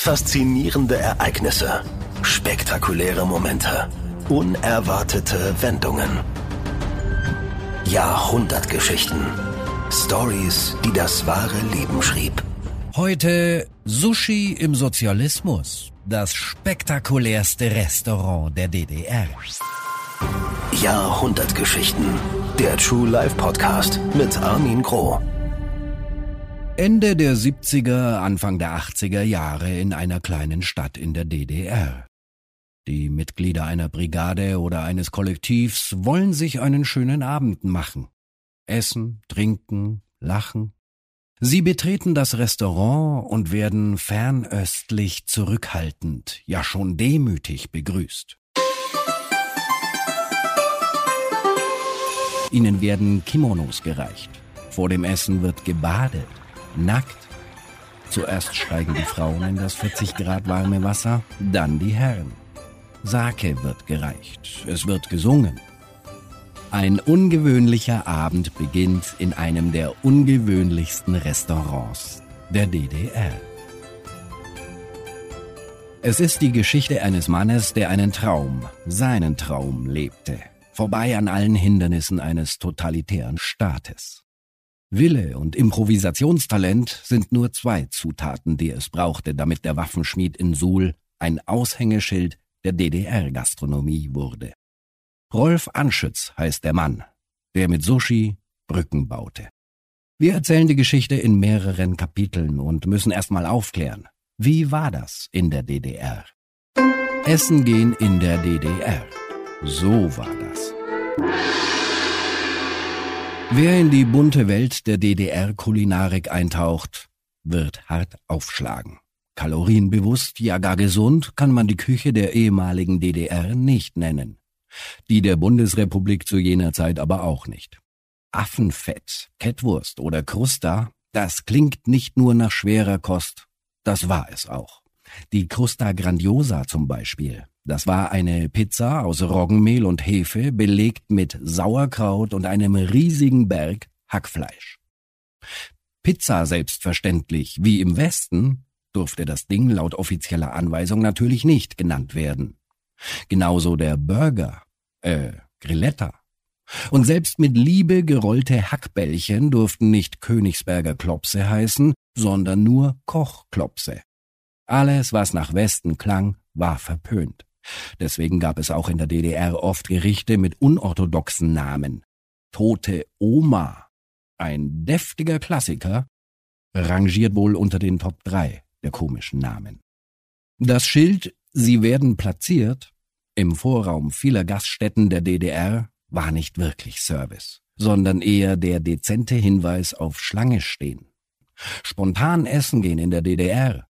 Faszinierende Ereignisse, spektakuläre Momente, unerwartete Wendungen. Jahrhundertgeschichten. Stories, die das wahre Leben schrieb. Heute Sushi im Sozialismus. Das spektakulärste Restaurant der DDR. Jahrhundertgeschichten. Der True Life Podcast mit Armin Groh. Ende der 70er, Anfang der 80er Jahre in einer kleinen Stadt in der DDR. Die Mitglieder einer Brigade oder eines Kollektivs wollen sich einen schönen Abend machen. Essen, trinken, lachen. Sie betreten das Restaurant und werden fernöstlich zurückhaltend, ja schon demütig begrüßt. Ihnen werden Kimonos gereicht. Vor dem Essen wird gebadet nackt. Zuerst steigen die Frauen in das 40 Grad warme Wasser, dann die Herren. Sake wird gereicht, es wird gesungen. Ein ungewöhnlicher Abend beginnt in einem der ungewöhnlichsten Restaurants der DDR. Es ist die Geschichte eines Mannes, der einen Traum, seinen Traum lebte, vorbei an allen Hindernissen eines totalitären Staates. Wille und Improvisationstalent sind nur zwei Zutaten, die es brauchte, damit der Waffenschmied in Suhl ein Aushängeschild der DDR-Gastronomie wurde. Rolf Anschütz heißt der Mann, der mit Sushi Brücken baute. Wir erzählen die Geschichte in mehreren Kapiteln und müssen erstmal aufklären. Wie war das in der DDR? Essen gehen in der DDR. So war das. Wer in die bunte Welt der DDR-Kulinarik eintaucht, wird hart aufschlagen. Kalorienbewusst, ja gar gesund, kann man die Küche der ehemaligen DDR nicht nennen. Die der Bundesrepublik zu jener Zeit aber auch nicht. Affenfett, Kettwurst oder Krusta, das klingt nicht nur nach schwerer Kost, das war es auch. Die Crusta Grandiosa zum Beispiel, das war eine Pizza aus Roggenmehl und Hefe, belegt mit Sauerkraut und einem riesigen Berg Hackfleisch. Pizza selbstverständlich, wie im Westen, durfte das Ding laut offizieller Anweisung natürlich nicht genannt werden. Genauso der Burger, äh, Grilletta. Und selbst mit Liebe gerollte Hackbällchen durften nicht Königsberger Klopse heißen, sondern nur Kochklopse. Alles, was nach Westen klang, war verpönt. Deswegen gab es auch in der DDR oft Gerichte mit unorthodoxen Namen. Tote Oma, ein deftiger Klassiker, rangiert wohl unter den Top 3 der komischen Namen. Das Schild Sie werden platziert im Vorraum vieler Gaststätten der DDR war nicht wirklich Service, sondern eher der dezente Hinweis auf Schlange stehen. Spontan essen gehen in der DDR.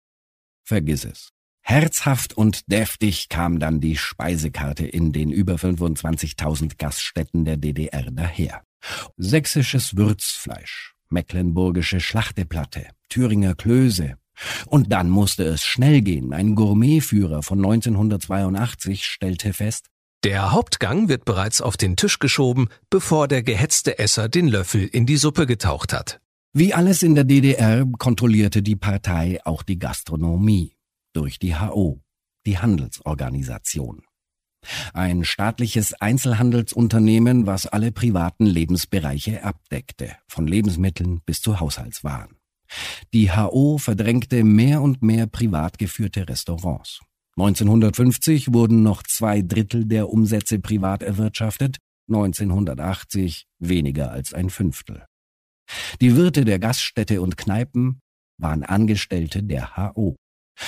Vergiss es. Herzhaft und deftig kam dann die Speisekarte in den über 25.000 Gaststätten der DDR daher. Sächsisches Würzfleisch, mecklenburgische Schlachteplatte, Thüringer Klöße. Und dann musste es schnell gehen. Ein Gourmetführer von 1982 stellte fest, der Hauptgang wird bereits auf den Tisch geschoben, bevor der gehetzte Esser den Löffel in die Suppe getaucht hat. Wie alles in der DDR kontrollierte die Partei auch die Gastronomie durch die HO, die Handelsorganisation. Ein staatliches Einzelhandelsunternehmen, was alle privaten Lebensbereiche abdeckte, von Lebensmitteln bis zu Haushaltswaren. Die HO verdrängte mehr und mehr privat geführte Restaurants. 1950 wurden noch zwei Drittel der Umsätze privat erwirtschaftet, 1980 weniger als ein Fünftel. Die Wirte der Gaststätte und Kneipen waren Angestellte der HO.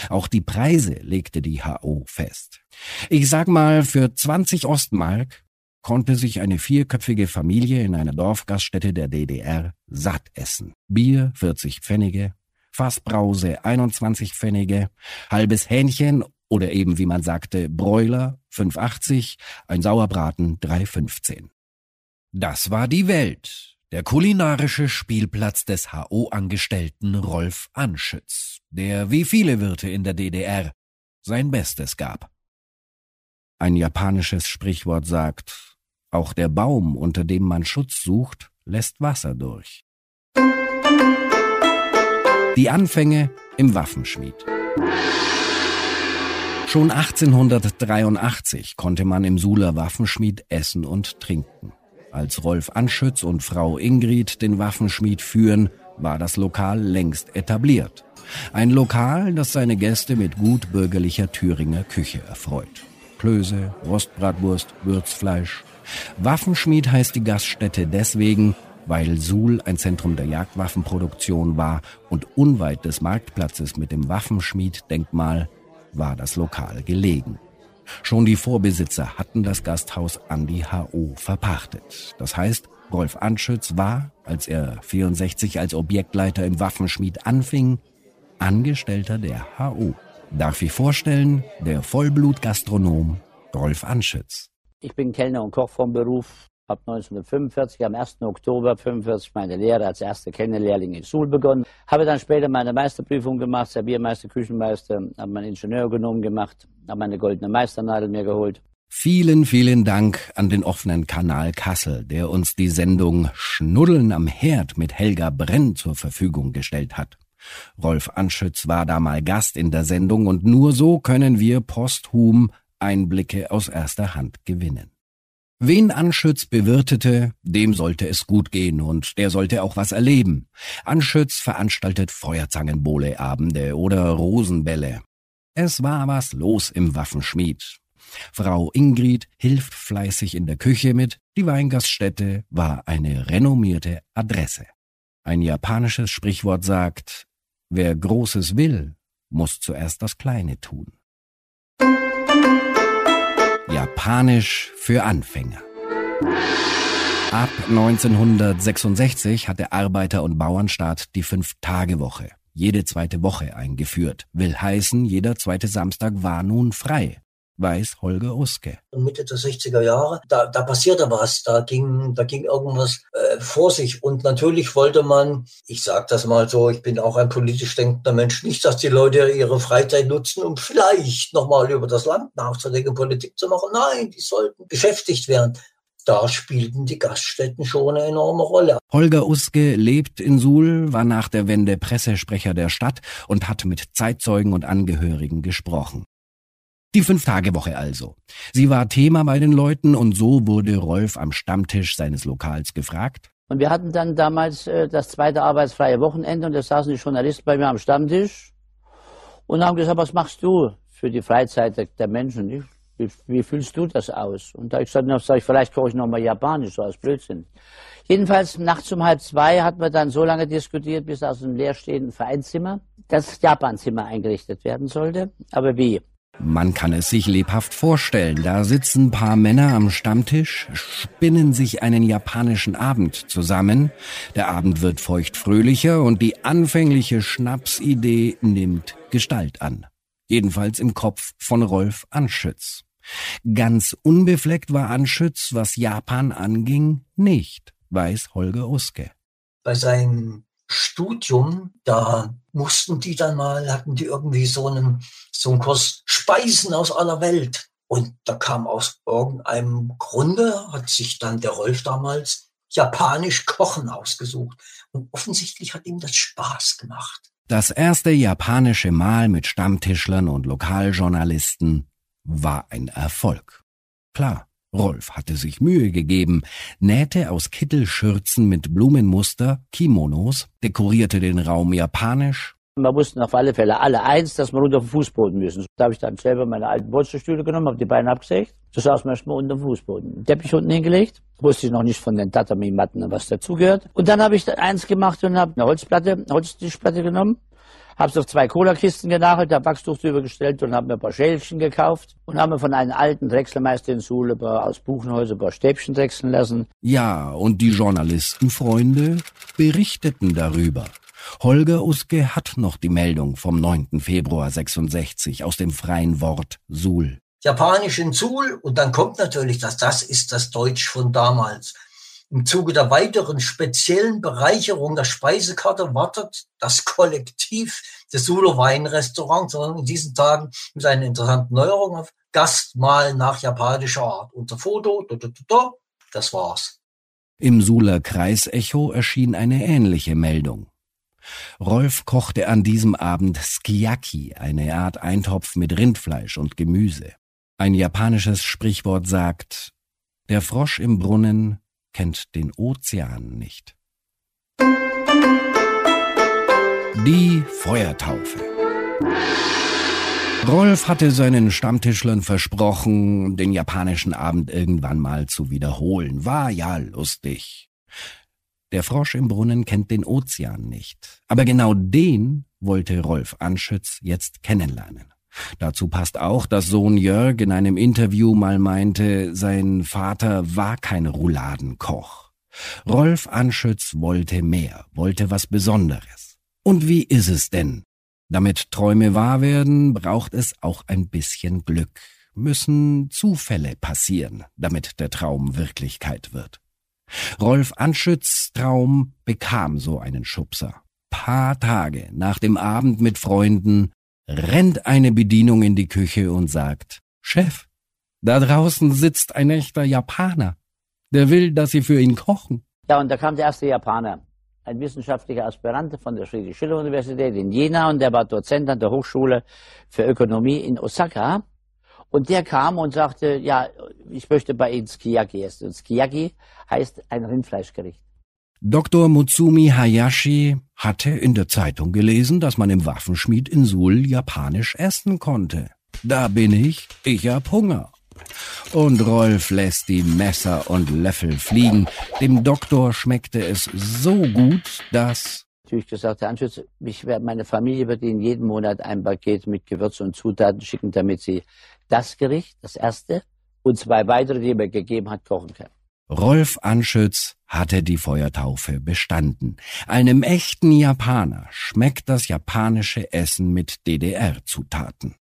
Auch die Preise legte die HO fest. Ich sag mal, für 20 Ostmark konnte sich eine vierköpfige Familie in einer Dorfgaststätte der DDR satt essen. Bier 40 Pfennige, Fassbrause 21 Pfennige, halbes Hähnchen oder eben wie man sagte Bräuler 5,80, ein Sauerbraten 3,15. Das war die Welt der kulinarische Spielplatz des HO-Angestellten Rolf Anschütz, der wie viele Wirte in der DDR sein Bestes gab. Ein japanisches Sprichwort sagt, auch der Baum, unter dem man Schutz sucht, lässt Wasser durch. Die Anfänge im Waffenschmied. Schon 1883 konnte man im Suler Waffenschmied essen und trinken. Als Rolf Anschütz und Frau Ingrid den Waffenschmied führen, war das Lokal längst etabliert. Ein Lokal, das seine Gäste mit gut bürgerlicher Thüringer Küche erfreut. Klöße, Rostbratwurst, Würzfleisch. Waffenschmied heißt die Gaststätte deswegen, weil Suhl ein Zentrum der Jagdwaffenproduktion war und unweit des Marktplatzes mit dem Waffenschmied-Denkmal war das Lokal gelegen. Schon die Vorbesitzer hatten das Gasthaus an die HO verpachtet. Das heißt, Rolf Anschütz war, als er 64 als Objektleiter im Waffenschmied anfing, Angestellter der HO. Darf ich vorstellen, der Vollblutgastronom Rolf Anschütz. Ich bin Kellner und Koch vom Beruf, habe 1945 am 1. Oktober 45 meine Lehre als erster Kellnerlehrling in Suhl begonnen. Habe dann später meine Meisterprüfung gemacht, Serviermeister, Küchenmeister, habe meinen Ingenieurgenommen gemacht, habe meine goldene Meisternadel mir geholt. Vielen, vielen Dank an den offenen Kanal Kassel, der uns die Sendung Schnuddeln am Herd mit Helga Brenn zur Verfügung gestellt hat. Rolf Anschütz war da mal Gast in der Sendung und nur so können wir posthum Einblicke aus erster Hand gewinnen. Wen Anschütz bewirtete, dem sollte es gut gehen und der sollte auch was erleben. Anschütz veranstaltet Feuerzangenbowle-Abende oder Rosenbälle. Es war was los im Waffenschmied. Frau Ingrid hilft fleißig in der Küche mit, die Weingaststätte war eine renommierte Adresse. Ein japanisches Sprichwort sagt, wer Großes will, muss zuerst das Kleine tun. Japanisch für Anfänger. Ab 1966 hat der Arbeiter- und Bauernstaat die Fünf-Tage-Woche, jede zweite Woche eingeführt. Will heißen, jeder zweite Samstag war nun frei weiß Holger Uske. Mitte der 60er Jahre, da, da passierte was, da ging, da ging irgendwas äh, vor sich. Und natürlich wollte man, ich sage das mal so, ich bin auch ein politisch denkender Mensch, nicht, dass die Leute ihre Freizeit nutzen, um vielleicht nochmal über das Land nachzudenken, Politik zu machen. Nein, die sollten beschäftigt werden da spielten die Gaststätten schon eine enorme Rolle. Holger Uske lebt in Suhl, war nach der Wende Pressesprecher der Stadt und hat mit Zeitzeugen und Angehörigen gesprochen. Die Fünf-Tage-Woche also. Sie war Thema bei den Leuten und so wurde Rolf am Stammtisch seines Lokals gefragt. Und wir hatten dann damals äh, das zweite arbeitsfreie Wochenende und da saßen die Journalisten bei mir am Stammtisch und haben gesagt, was machst du für die Freizeit der, Menschen? Ich, wie, wie, fühlst du das aus? Und da habe ich gesagt, vielleicht koche ich nochmal Japanisch, so als Blödsinn. Jedenfalls nachts um halb zwei hat man dann so lange diskutiert, bis aus dem leerstehenden Vereinszimmer das Japanzimmer eingerichtet werden sollte. Aber wie? Man kann es sich lebhaft vorstellen. Da sitzen paar Männer am Stammtisch, spinnen sich einen japanischen Abend zusammen. Der Abend wird feuchtfröhlicher und die anfängliche Schnapsidee nimmt Gestalt an. Jedenfalls im Kopf von Rolf Anschütz. Ganz unbefleckt war Anschütz, was Japan anging, nicht, weiß Holger Uske. Bei seinem Studium, da mussten die dann mal, hatten die irgendwie so einen, so einen Kurs Speisen aus aller Welt. Und da kam aus irgendeinem Grunde, hat sich dann der Rolf damals japanisch Kochen ausgesucht. Und offensichtlich hat ihm das Spaß gemacht. Das erste japanische Mahl mit Stammtischlern und Lokaljournalisten war ein Erfolg. Klar, Rolf hatte sich Mühe gegeben, nähte aus Kittelschürzen mit Blumenmuster Kimonos, dekorierte den Raum japanisch. Wir wussten auf alle Fälle alle eins, dass wir unter dem Fußboden müssen. Da habe ich dann selber meine alten Polsterstühle genommen, habe die Beine abgesägt. So saß man erstmal unter dem Fußboden. Den Teppich unten hingelegt. Wusste ich noch nicht von den Tatami-Matten, was dazugehört. Und dann habe ich eins gemacht und habe eine Holzplatte, eine Holztischplatte genommen Hab's auf zwei Cola-Kisten genagelt, hab Wachstuch drüber gestellt und hab mir ein paar Schälchen gekauft und haben mir von einem alten Drechselmeister in Suhl aus Buchenhäuser ein paar Stäbchen drechseln lassen. Ja, und die Journalistenfreunde berichteten darüber. Holger Uske hat noch die Meldung vom 9. Februar 66 aus dem freien Wort Suhl. Japanisch in Suhl und dann kommt natürlich das, das ist das Deutsch von damals. Im Zuge der weiteren speziellen Bereicherung der Speisekarte wartet das Kollektiv des Solo Weinrestaurants in diesen Tagen mit einer interessanten Neuerung auf Gastmahl nach japanischer Art. Unser Foto, das war's. Im Suler Kreisecho erschien eine ähnliche Meldung. Rolf kochte an diesem Abend Skiaki, eine Art Eintopf mit Rindfleisch und Gemüse. Ein japanisches Sprichwort sagt, der Frosch im Brunnen kennt den Ozean nicht. Die Feuertaufe. Rolf hatte seinen Stammtischlern versprochen, den japanischen Abend irgendwann mal zu wiederholen. War ja lustig. Der Frosch im Brunnen kennt den Ozean nicht. Aber genau den wollte Rolf Anschütz jetzt kennenlernen. Dazu passt auch, dass Sohn Jörg in einem Interview mal meinte, sein Vater war kein Rouladenkoch. Rolf Anschütz wollte mehr, wollte was Besonderes. Und wie ist es denn? Damit Träume wahr werden, braucht es auch ein bisschen Glück, müssen Zufälle passieren, damit der Traum Wirklichkeit wird. Rolf Anschütz Traum bekam so einen Schubser. Paar Tage nach dem Abend mit Freunden rennt eine Bedienung in die Küche und sagt, Chef, da draußen sitzt ein echter Japaner. Der will, dass Sie für ihn kochen. Ja, und da kam der erste Japaner, ein wissenschaftlicher Aspirant von der Friedrich-Schiller-Universität in Jena und der war Dozent an der Hochschule für Ökonomie in Osaka. Und der kam und sagte, ja, ich möchte bei Ihnen Skiyaki essen. Und Skiyaki heißt ein Rindfleischgericht. Dr. Mutsumi Hayashi hatte in der Zeitung gelesen, dass man im Waffenschmied in Suhl japanisch essen konnte. Da bin ich, ich hab Hunger. Und Rolf lässt die Messer und Löffel fliegen. Dem Doktor schmeckte es so gut, dass natürlich gesagt, Herr Anschütz, ich werde, meine Familie wird Ihnen jeden Monat ein Paket mit Gewürzen und Zutaten schicken, damit Sie das Gericht, das erste, und zwei weitere, die er mir gegeben hat, kochen können. Rolf Anschütz hatte die Feuertaufe bestanden. Einem echten Japaner schmeckt das japanische Essen mit DDR-Zutaten.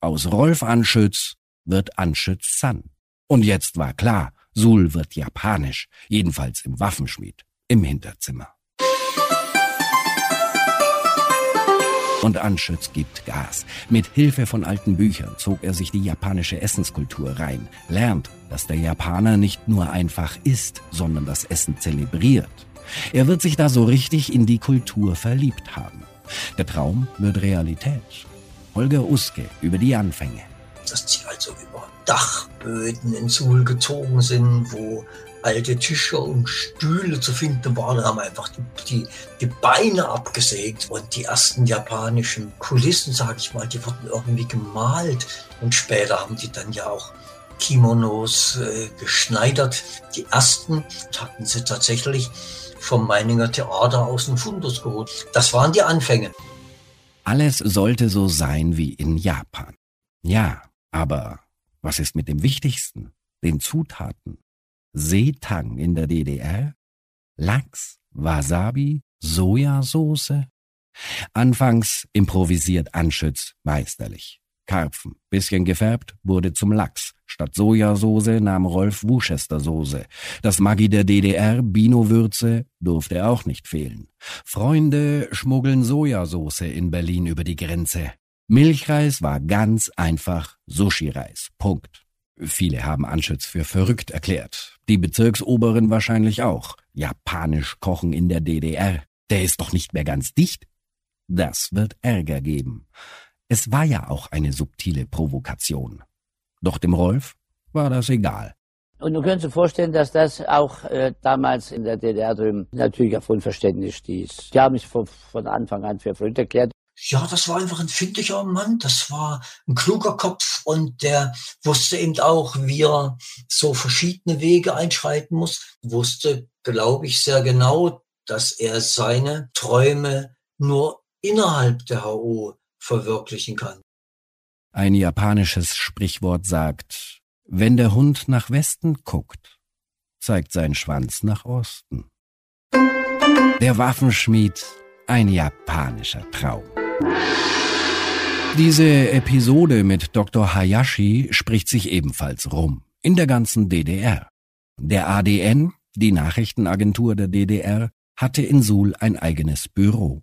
Aus Rolf Anschütz wird Anschütz San. Und jetzt war klar, Sul wird japanisch, jedenfalls im Waffenschmied, im Hinterzimmer. Und Anschütz gibt Gas. Mit Hilfe von alten Büchern zog er sich die japanische Essenskultur rein, lernt, dass der Japaner nicht nur einfach isst, sondern das Essen zelebriert. Er wird sich da so richtig in die Kultur verliebt haben. Der Traum wird Realität. Holger Uske über die Anfänge. Dass sie also über Dachböden in Suhl gezogen sind, wo alte Tische und Stühle zu finden waren, haben einfach die, die, Beine abgesägt und die ersten japanischen Kulissen, sage ich mal, die wurden irgendwie gemalt und später haben die dann ja auch Kimonos äh, geschneidert. Die ersten hatten sie tatsächlich vom Meininger Theater aus dem Fundus geholt. Das waren die Anfänge. Alles sollte so sein wie in Japan. Ja, aber was ist mit dem Wichtigsten, den Zutaten? Seetang in der DDR, Lachs, Wasabi, Sojasauce. Anfangs improvisiert Anschütz meisterlich. Karpfen, bisschen gefärbt, wurde zum Lachs. Statt Sojasauce nahm Rolf Worcestersoße. Das Maggi der DDR, Bino-Würze, durfte auch nicht fehlen. Freunde schmuggeln Sojasauce in Berlin über die Grenze. Milchreis war ganz einfach Sushi-Reis. Punkt. Viele haben Anschütz für verrückt erklärt. Die Bezirksoberen wahrscheinlich auch. Japanisch kochen in der DDR. Der ist doch nicht mehr ganz dicht. Das wird Ärger geben. Es war ja auch eine subtile Provokation. Doch dem Rolf war das egal. Und du könntest dir vorstellen, dass das auch äh, damals in der DDR drüben natürlich auf Unverständnis stieß. Die haben mich von, von Anfang an für verrückt erklärt. Ja, das war einfach ein findiger Mann, das war ein kluger Kopf und der wusste eben auch, wie er so verschiedene Wege einschreiten muss, wusste, glaube ich, sehr genau, dass er seine Träume nur innerhalb der HO verwirklichen kann. Ein japanisches Sprichwort sagt, wenn der Hund nach Westen guckt, zeigt sein Schwanz nach Osten. Der Waffenschmied, ein japanischer Traum. Diese Episode mit Dr. Hayashi spricht sich ebenfalls rum. In der ganzen DDR. Der ADN, die Nachrichtenagentur der DDR, hatte in Suhl ein eigenes Büro.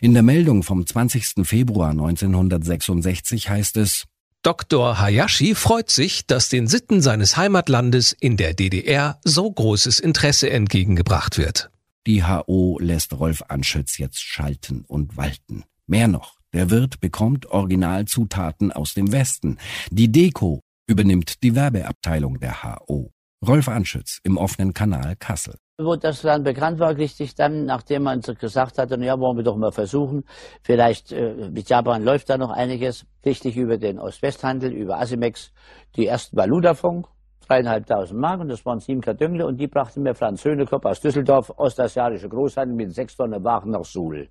In der Meldung vom 20. Februar 1966 heißt es, Dr. Hayashi freut sich, dass den Sitten seines Heimatlandes in der DDR so großes Interesse entgegengebracht wird. Die HO lässt Rolf Anschütz jetzt schalten und walten. Mehr noch, der Wirt bekommt Originalzutaten aus dem Westen. Die Deko übernimmt die Werbeabteilung der HO. Rolf Anschütz im offenen Kanal Kassel. Wo das dann bekannt war, richtig dann, nachdem man gesagt hatte, ja, wollen wir doch mal versuchen, vielleicht äh, mit Japan läuft da noch einiges, richtig über den Ost-West-Handel, über Asimex, die ersten Valutafunk, dreieinhalbtausend Mark und das waren sieben Kartönle und die brachten mir Franz Höhnekopf aus Düsseldorf, ostasiatische Großhandel mit sechs Tonnen Waren nach Suhl.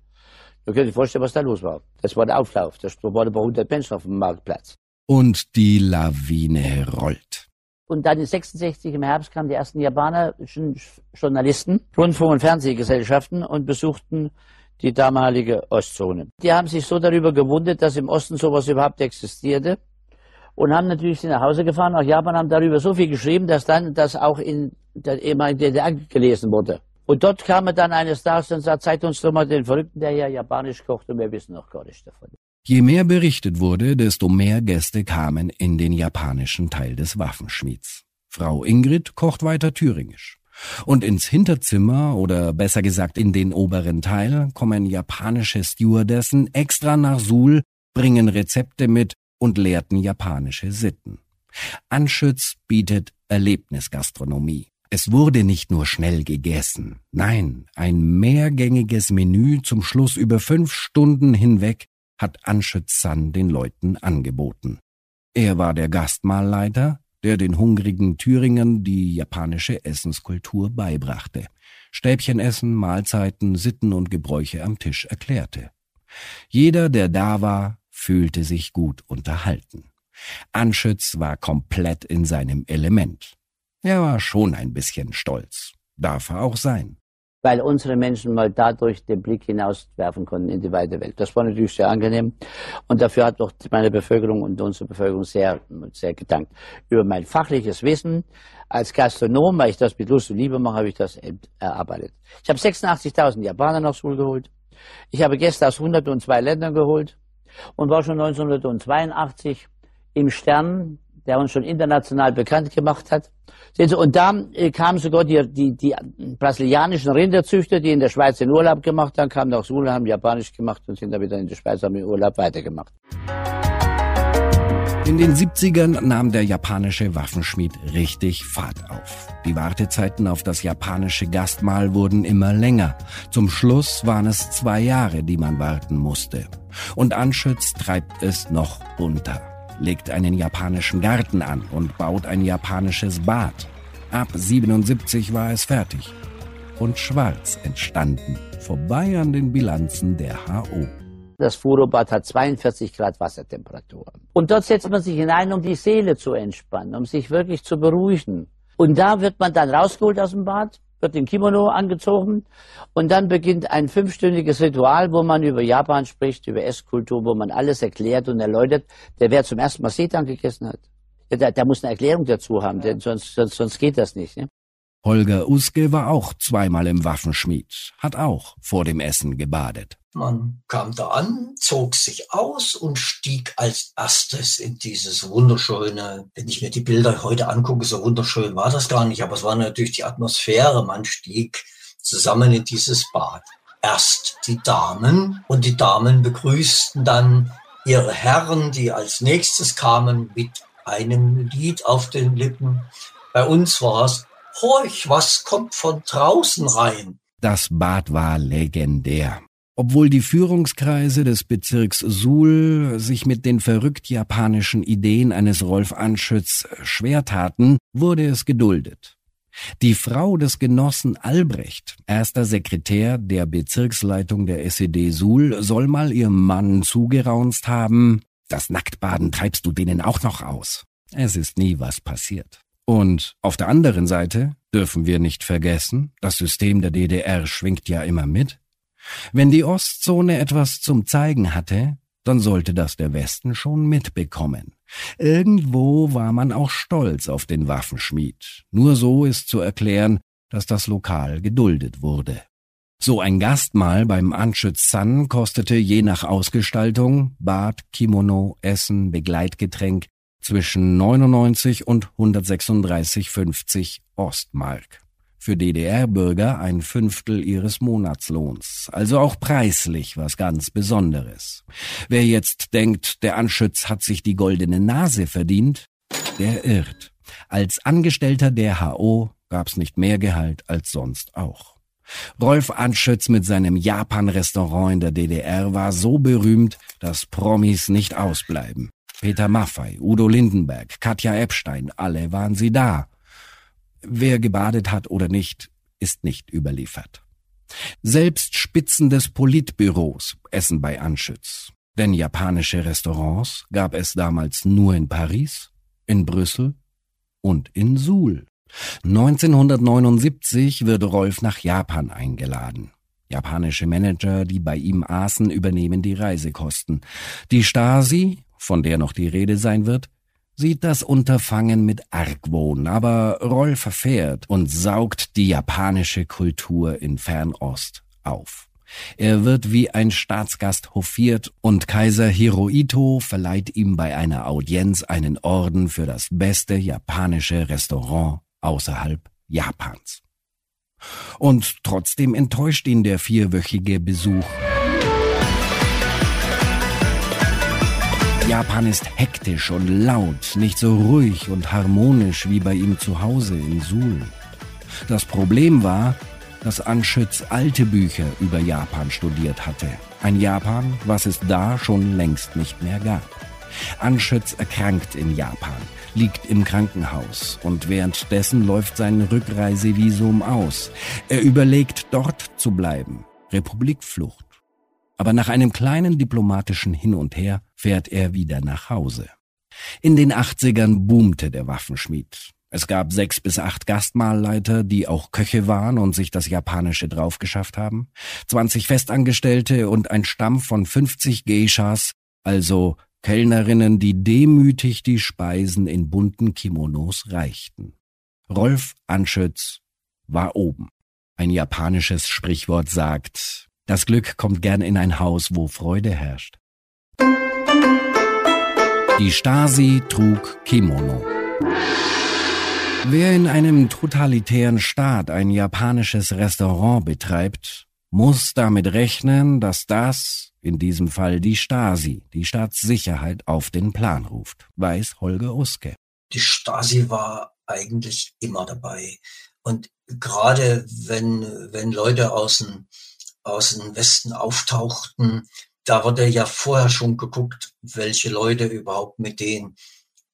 Du könnt dir vorstellen, was da los war. Das war der Auflauf. Da waren über 100 Menschen auf dem Marktplatz. Und die Lawine rollt. Und dann in 66 im Herbst kamen die ersten japanischen Journalisten, Rundfunk- und Fernsehgesellschaften und besuchten die damalige Ostzone. Die haben sich so darüber gewundert, dass im Osten sowas überhaupt existierte und haben natürlich nach Hause gefahren nach Japan, haben darüber so viel geschrieben, dass dann das auch in der ehemaligen DDR gelesen wurde. Und dort kam er dann eines Tages und sagt, zeigt uns doch mal den Verrückten, der ja japanisch kocht und wir wissen noch gar nichts davon. Je mehr berichtet wurde, desto mehr Gäste kamen in den japanischen Teil des Waffenschmieds. Frau Ingrid kocht weiter thüringisch. Und ins Hinterzimmer oder besser gesagt in den oberen Teil kommen japanische Stewardessen extra nach Suhl, bringen Rezepte mit und lehrten japanische Sitten. Anschütz bietet Erlebnisgastronomie. Es wurde nicht nur schnell gegessen, nein, ein mehrgängiges Menü zum Schluss über fünf Stunden hinweg hat Anschütz San den Leuten angeboten. Er war der Gastmahlleiter, der den hungrigen Thüringern die japanische Essenskultur beibrachte, Stäbchenessen, Mahlzeiten, Sitten und Gebräuche am Tisch erklärte. Jeder, der da war, fühlte sich gut unterhalten. Anschütz war komplett in seinem Element. Er war schon ein bisschen stolz. Darf er auch sein weil unsere Menschen mal dadurch den Blick hinauswerfen konnten in die weite Welt. Das war natürlich sehr angenehm und dafür hat doch meine Bevölkerung und unsere Bevölkerung sehr, sehr gedankt. Über mein fachliches Wissen als Gastronom, weil ich das mit Lust und Liebe mache, habe ich das erarbeitet. Ich habe 86.000 Japaner nach Schule geholt. Ich habe Gäste aus 102 Ländern geholt und war schon 1982 im Stern der uns schon international bekannt gemacht hat. Und da äh, kamen sogar die, die, die brasilianischen Rinderzüchter, die in der Schweiz den Urlaub gemacht haben, kamen nach Suhl, haben Japanisch gemacht und sind dann wieder in der Schweiz, haben den Urlaub weitergemacht. In den 70ern nahm der japanische Waffenschmied richtig Fahrt auf. Die Wartezeiten auf das japanische Gastmahl wurden immer länger. Zum Schluss waren es zwei Jahre, die man warten musste. Und Anschütz treibt es noch bunter legt einen japanischen Garten an und baut ein japanisches Bad. Ab 77 war es fertig. Und schwarz entstanden, vorbei an den Bilanzen der HO. Das Furobad hat 42 Grad Wassertemperatur. Und dort setzt man sich hinein, um die Seele zu entspannen, um sich wirklich zu beruhigen. Und da wird man dann rausgeholt aus dem Bad, wird im Kimono angezogen und dann beginnt ein fünfstündiges Ritual, wo man über Japan spricht, über Esskultur, wo man alles erklärt und erläutert. Der, wer zum ersten Mal Seetang gegessen hat, der, der muss eine Erklärung dazu haben, denn sonst, sonst, sonst geht das nicht. Ne? Holger Uske war auch zweimal im Waffenschmied, hat auch vor dem Essen gebadet. Man kam da an, zog sich aus und stieg als erstes in dieses wunderschöne, wenn ich mir die Bilder heute angucke, so wunderschön war das gar nicht, aber es war natürlich die Atmosphäre. Man stieg zusammen in dieses Bad. Erst die Damen und die Damen begrüßten dann ihre Herren, die als nächstes kamen mit einem Lied auf den Lippen. Bei uns war es Horch, was kommt von draußen rein? Das Bad war legendär. Obwohl die Führungskreise des Bezirks Suhl sich mit den verrückt japanischen Ideen eines Rolf Anschütz schwer taten, wurde es geduldet. Die Frau des Genossen Albrecht, erster Sekretär der Bezirksleitung der SED Suhl, soll mal ihrem Mann zugeraunzt haben, das Nacktbaden treibst du denen auch noch aus. Es ist nie was passiert. Und auf der anderen Seite dürfen wir nicht vergessen, das System der DDR schwingt ja immer mit. Wenn die Ostzone etwas zum Zeigen hatte, dann sollte das der Westen schon mitbekommen. Irgendwo war man auch stolz auf den Waffenschmied. Nur so ist zu erklären, dass das Lokal geduldet wurde. So ein Gastmahl beim Anschütz San kostete je nach Ausgestaltung Bad, Kimono, Essen, Begleitgetränk zwischen 99 und 136,50 Ostmark. für DDR-Bürger ein Fünftel ihres Monatslohns, also auch preislich was ganz Besonderes. Wer jetzt denkt, der Anschütz hat sich die goldene Nase verdient, der irrt. Als Angestellter der HO gab's nicht mehr Gehalt als sonst auch. Rolf Anschütz mit seinem Japan-Restaurant in der DDR war so berühmt, dass Promis nicht ausbleiben. Peter Maffei, Udo Lindenberg, Katja Epstein, alle waren sie da. Wer gebadet hat oder nicht, ist nicht überliefert. Selbst Spitzen des Politbüros essen bei Anschütz. Denn japanische Restaurants gab es damals nur in Paris, in Brüssel und in Suhl. 1979 wird Rolf nach Japan eingeladen. Japanische Manager, die bei ihm aßen, übernehmen die Reisekosten. Die Stasi, von der noch die Rede sein wird, sieht das Unterfangen mit Argwohn, aber Rolf verfährt und saugt die japanische Kultur in Fernost auf. Er wird wie ein Staatsgast hofiert und Kaiser Hirohito verleiht ihm bei einer Audienz einen Orden für das beste japanische Restaurant außerhalb Japans. Und trotzdem enttäuscht ihn der vierwöchige Besuch. Japan ist hektisch und laut, nicht so ruhig und harmonisch wie bei ihm zu Hause in Suhl. Das Problem war, dass Anschütz alte Bücher über Japan studiert hatte. Ein Japan, was es da schon längst nicht mehr gab. Anschütz erkrankt in Japan liegt im Krankenhaus und währenddessen läuft sein Rückreisevisum aus. Er überlegt, dort zu bleiben. Republikflucht. Aber nach einem kleinen diplomatischen Hin und Her fährt er wieder nach Hause. In den 80ern boomte der Waffenschmied. Es gab sechs bis acht Gastmahlleiter, die auch Köche waren und sich das Japanische draufgeschafft haben, 20 Festangestellte und ein Stamm von 50 Geishas, also Kellnerinnen, die demütig die Speisen in bunten Kimonos reichten. Rolf Anschütz war oben. Ein japanisches Sprichwort sagt, das Glück kommt gern in ein Haus, wo Freude herrscht. Die Stasi trug Kimono. Wer in einem totalitären Staat ein japanisches Restaurant betreibt, muss damit rechnen, dass das in diesem Fall die Stasi, die Staatssicherheit, auf den Plan ruft, weiß Holger Uske. Die Stasi war eigentlich immer dabei. Und gerade wenn, wenn Leute aus dem, aus dem Westen auftauchten, da wurde ja vorher schon geguckt, welche Leute überhaupt mit denen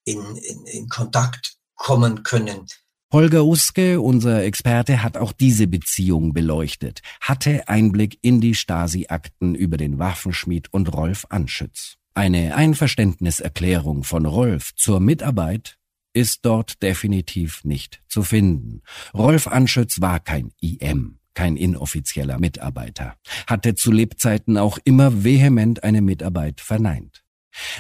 in, in, in Kontakt kommen können. Holger Uske, unser Experte, hat auch diese Beziehung beleuchtet, hatte Einblick in die Stasi-Akten über den Waffenschmied und Rolf Anschütz. Eine Einverständniserklärung von Rolf zur Mitarbeit ist dort definitiv nicht zu finden. Rolf Anschütz war kein IM, kein inoffizieller Mitarbeiter, hatte zu Lebzeiten auch immer vehement eine Mitarbeit verneint.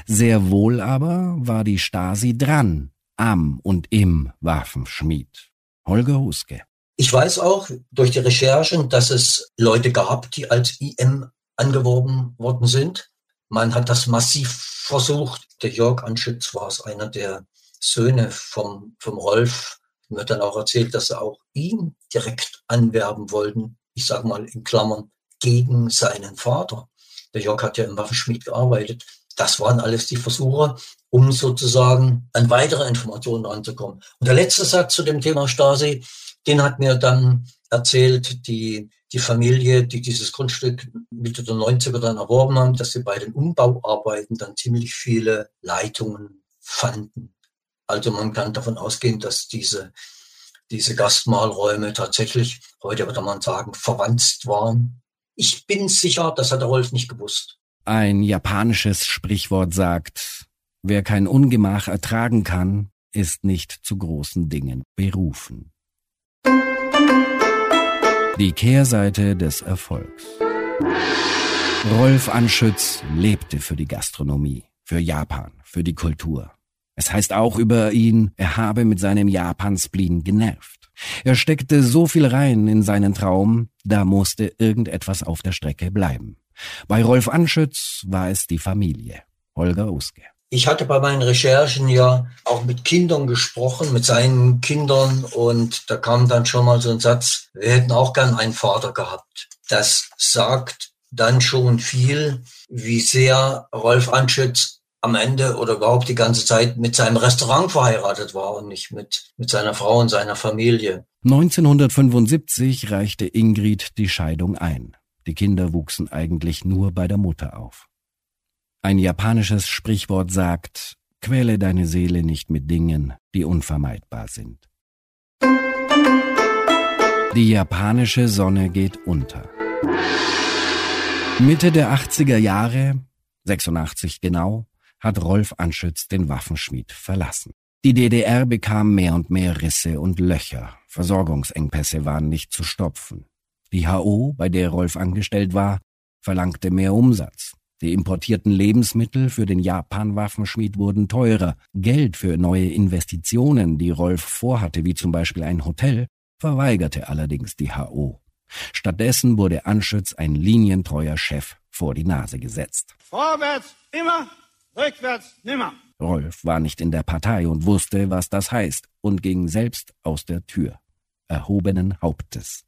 Sehr wohl aber war die Stasi dran am und im Waffenschmied. Holger Huske. Ich weiß auch durch die Recherchen, dass es Leute gab, die als IM angeworben worden sind. Man hat das massiv versucht. Der Jörg Anschütz war es einer der Söhne vom, vom Rolf. Mir dann auch erzählt, dass sie auch ihn direkt anwerben wollten. Ich sage mal in Klammern gegen seinen Vater. Der Jörg hat ja im Waffenschmied gearbeitet. Das waren alles die Versuche, um sozusagen an weitere Informationen ranzukommen. Und der letzte Satz zu dem Thema Stasi, den hat mir dann erzählt, die, die Familie, die dieses Grundstück Mitte der 90er dann erworben haben, dass sie bei den Umbauarbeiten dann ziemlich viele Leitungen fanden. Also man kann davon ausgehen, dass diese, diese Gastmahlräume tatsächlich, heute würde man sagen, verwandt waren. Ich bin sicher, das hat der Rolf nicht gewusst. Ein japanisches Sprichwort sagt, wer kein Ungemach ertragen kann, ist nicht zu großen Dingen berufen. Die Kehrseite des Erfolgs. Rolf Anschütz lebte für die Gastronomie, für Japan, für die Kultur. Es heißt auch über ihn, er habe mit seinem Japan-Spleen genervt. Er steckte so viel rein in seinen Traum, da musste irgendetwas auf der Strecke bleiben. Bei Rolf Anschütz war es die Familie. Holger Uske. Ich hatte bei meinen Recherchen ja auch mit Kindern gesprochen, mit seinen Kindern und da kam dann schon mal so ein Satz, wir hätten auch gern einen Vater gehabt. Das sagt dann schon viel, wie sehr Rolf Anschütz am Ende oder überhaupt die ganze Zeit mit seinem Restaurant verheiratet war und nicht mit, mit seiner Frau und seiner Familie. 1975 reichte Ingrid die Scheidung ein. Die Kinder wuchsen eigentlich nur bei der Mutter auf. Ein japanisches Sprichwort sagt, quäle deine Seele nicht mit Dingen, die unvermeidbar sind. Die japanische Sonne geht unter. Mitte der 80er Jahre, 86 genau, hat Rolf Anschütz den Waffenschmied verlassen. Die DDR bekam mehr und mehr Risse und Löcher. Versorgungsengpässe waren nicht zu stopfen. Die HO, bei der Rolf angestellt war, verlangte mehr Umsatz. Die importierten Lebensmittel für den Japan-Waffenschmied wurden teurer. Geld für neue Investitionen, die Rolf vorhatte, wie zum Beispiel ein Hotel, verweigerte allerdings die HO. Stattdessen wurde Anschütz ein linientreuer Chef vor die Nase gesetzt. Vorwärts immer, rückwärts nimmer. Rolf war nicht in der Partei und wusste, was das heißt, und ging selbst aus der Tür, erhobenen Hauptes.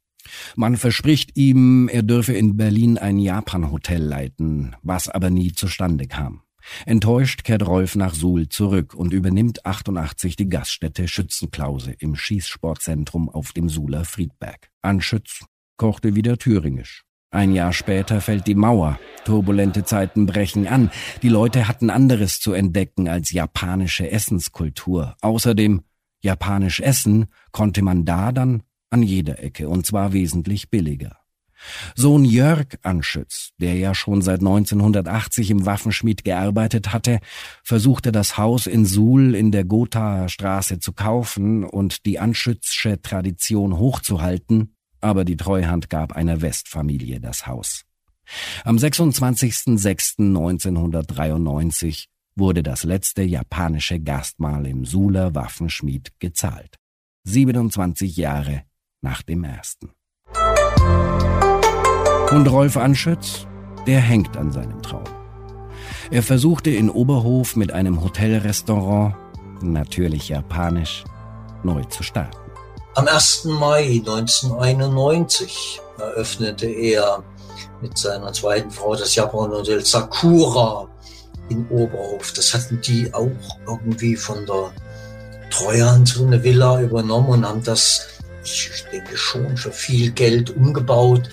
Man verspricht ihm, er dürfe in Berlin ein Japan-Hotel leiten, was aber nie zustande kam. Enttäuscht kehrt Rolf nach Suhl zurück und übernimmt 88 die Gaststätte Schützenklause im Schießsportzentrum auf dem Suhler Friedberg. Anschütz kochte wieder thüringisch. Ein Jahr später fällt die Mauer. Turbulente Zeiten brechen an. Die Leute hatten anderes zu entdecken als japanische Essenskultur. Außerdem japanisch essen konnte man da dann an jeder Ecke und zwar wesentlich billiger. Sohn Jörg Anschütz, der ja schon seit 1980 im Waffenschmied gearbeitet hatte, versuchte das Haus in Suhl in der Gothaer Straße zu kaufen und die Anschützsche Tradition hochzuhalten, aber die Treuhand gab einer Westfamilie das Haus. Am 26.06.1993 wurde das letzte japanische Gastmahl im Suhler Waffenschmied gezahlt. 27 Jahre nach dem ersten. Und Rolf Anschütz, der hängt an seinem Traum. Er versuchte in Oberhof mit einem Hotelrestaurant, natürlich japanisch, neu zu starten. Am 1. Mai 1991 eröffnete er mit seiner zweiten Frau das Japan-Hotel Sakura in Oberhof. Das hatten die auch irgendwie von der Treuhand so eine Villa übernommen und haben das, ich denke schon, für viel Geld umgebaut,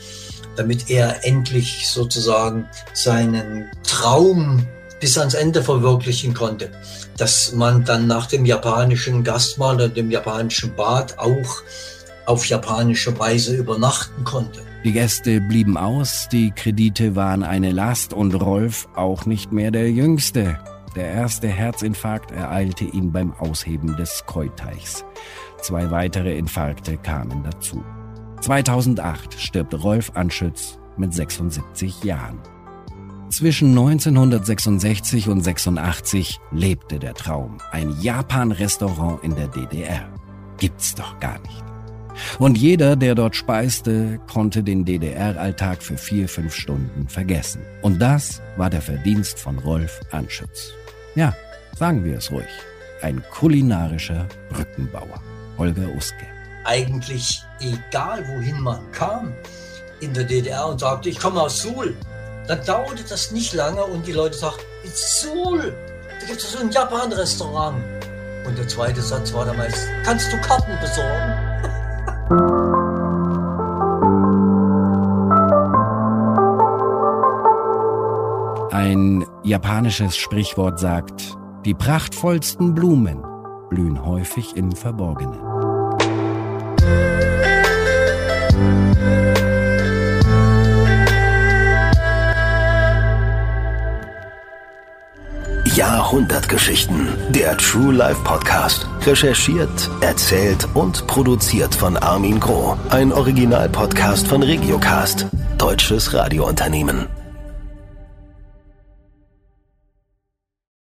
damit er endlich sozusagen seinen Traum bis ans Ende verwirklichen konnte dass man dann nach dem japanischen Gastmahl und dem japanischen Bad auch auf japanische Weise übernachten konnte. Die Gäste blieben aus, die Kredite waren eine Last und Rolf auch nicht mehr der Jüngste. Der erste Herzinfarkt ereilte ihn beim Ausheben des Keuteichs. Zwei weitere Infarkte kamen dazu. 2008 stirbt Rolf Anschütz mit 76 Jahren. Zwischen 1966 und 86 lebte der Traum. Ein Japan-Restaurant in der DDR. Gibt's doch gar nicht. Und jeder, der dort speiste, konnte den DDR-Alltag für vier, fünf Stunden vergessen. Und das war der Verdienst von Rolf Anschütz. Ja, sagen wir es ruhig. Ein kulinarischer Brückenbauer. Holger Uske. Eigentlich egal, wohin man kam in der DDR und sagte, ich komme aus Suhl, dann dauerte das nicht lange und die Leute sagten, it's Seoul, da gibt es so ein Japan-Restaurant. Und der zweite Satz war damals, kannst du Karten besorgen? Ein japanisches Sprichwort sagt, die prachtvollsten Blumen blühen häufig im Verborgenen. Jahrhundertgeschichten. Der True Life Podcast. Recherchiert, erzählt und produziert von Armin Groh. Ein Originalpodcast von Regiocast. Deutsches Radiounternehmen.